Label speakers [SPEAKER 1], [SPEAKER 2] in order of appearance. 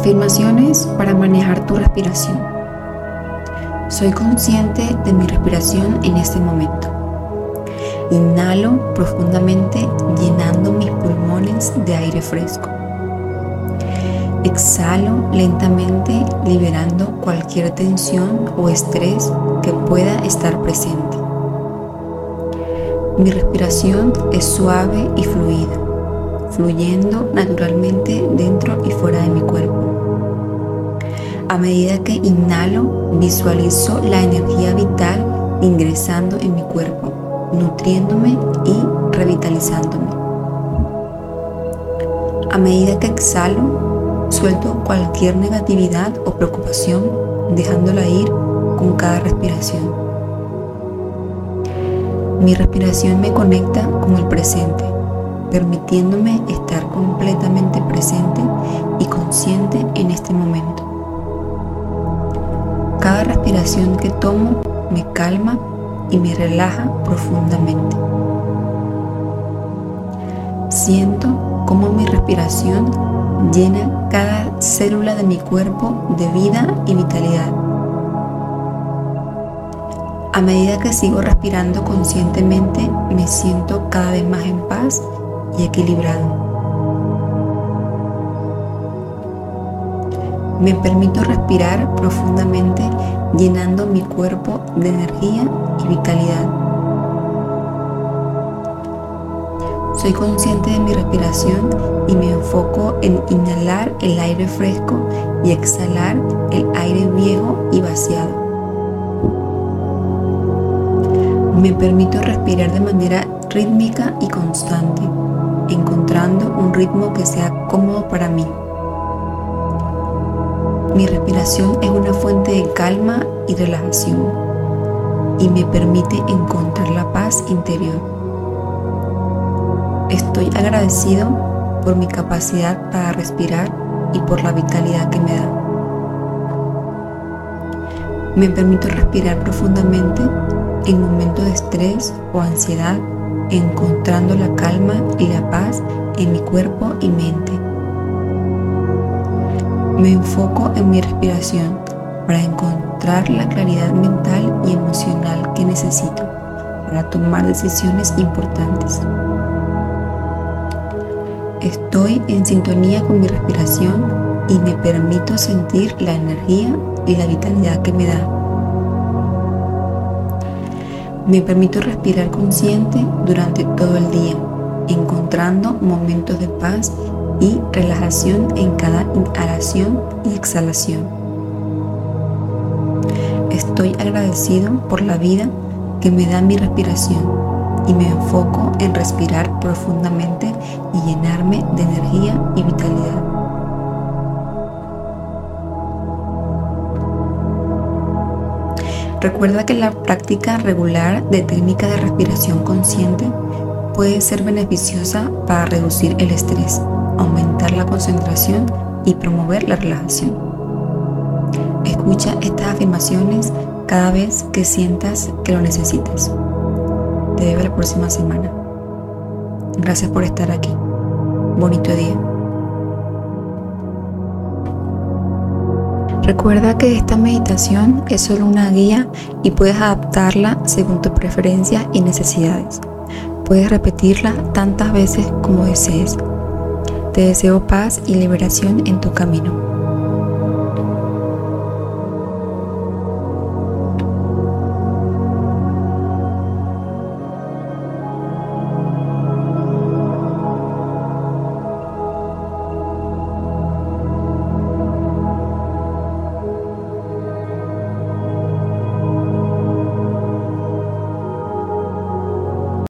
[SPEAKER 1] Afirmaciones para manejar tu respiración. Soy consciente de mi respiración en este momento. Inhalo profundamente llenando mis pulmones de aire fresco. Exhalo lentamente liberando cualquier tensión o estrés que pueda estar presente. Mi respiración es suave y fluida, fluyendo naturalmente dentro y fuera. A medida que inhalo, visualizo la energía vital ingresando en mi cuerpo, nutriéndome y revitalizándome. A medida que exhalo, suelto cualquier negatividad o preocupación, dejándola ir con cada respiración. Mi respiración me conecta con el presente, permitiéndome estar completamente presente y consciente en este momento. Cada respiración que tomo me calma y me relaja profundamente. Siento cómo mi respiración llena cada célula de mi cuerpo de vida y vitalidad a medida que sigo respirando conscientemente, me siento cada vez más en paz y equilibrado. Me permito respirar profundamente llenando mi cuerpo de energía y vitalidad. Soy consciente de mi respiración y me enfoco en inhalar el aire fresco y exhalar el aire viejo y vaciado. Me permito respirar de manera rítmica y constante, encontrando un ritmo que sea cómodo para mí. Mi respiración es una fuente de calma y relajación y me permite encontrar la paz interior. Estoy agradecido por mi capacidad para respirar y por la vitalidad que me da. Me permito respirar profundamente en momentos de estrés o ansiedad, encontrando la calma y la paz en mi cuerpo y mente. Me enfoco en mi respiración para encontrar la claridad mental y emocional que necesito para tomar decisiones importantes. Estoy en sintonía con mi respiración y me permito sentir la energía y la vitalidad que me da me permito respirar consciente durante todo el día, encontrando momentos de paz y relajación en cada inhalación y exhalación. Estoy agradecido por la vida que me da mi respiración y me enfoco en respirar profundamente y llenarme de energía y vitalidad. Recuerda que la práctica regular de técnicas de respiración consciente puede ser beneficiosa para reducir el estrés, aumentar la concentración y promover la relajación. Escucha estas afirmaciones cada vez que sientas que lo necesites. Te veo la próxima semana. Gracias por estar aquí. Bonito día. Recuerda que esta meditación es solo una guía y puedes adaptarla según tus preferencias y necesidades. Puedes repetirla tantas veces como desees. Te deseo paz y liberación en tu camino.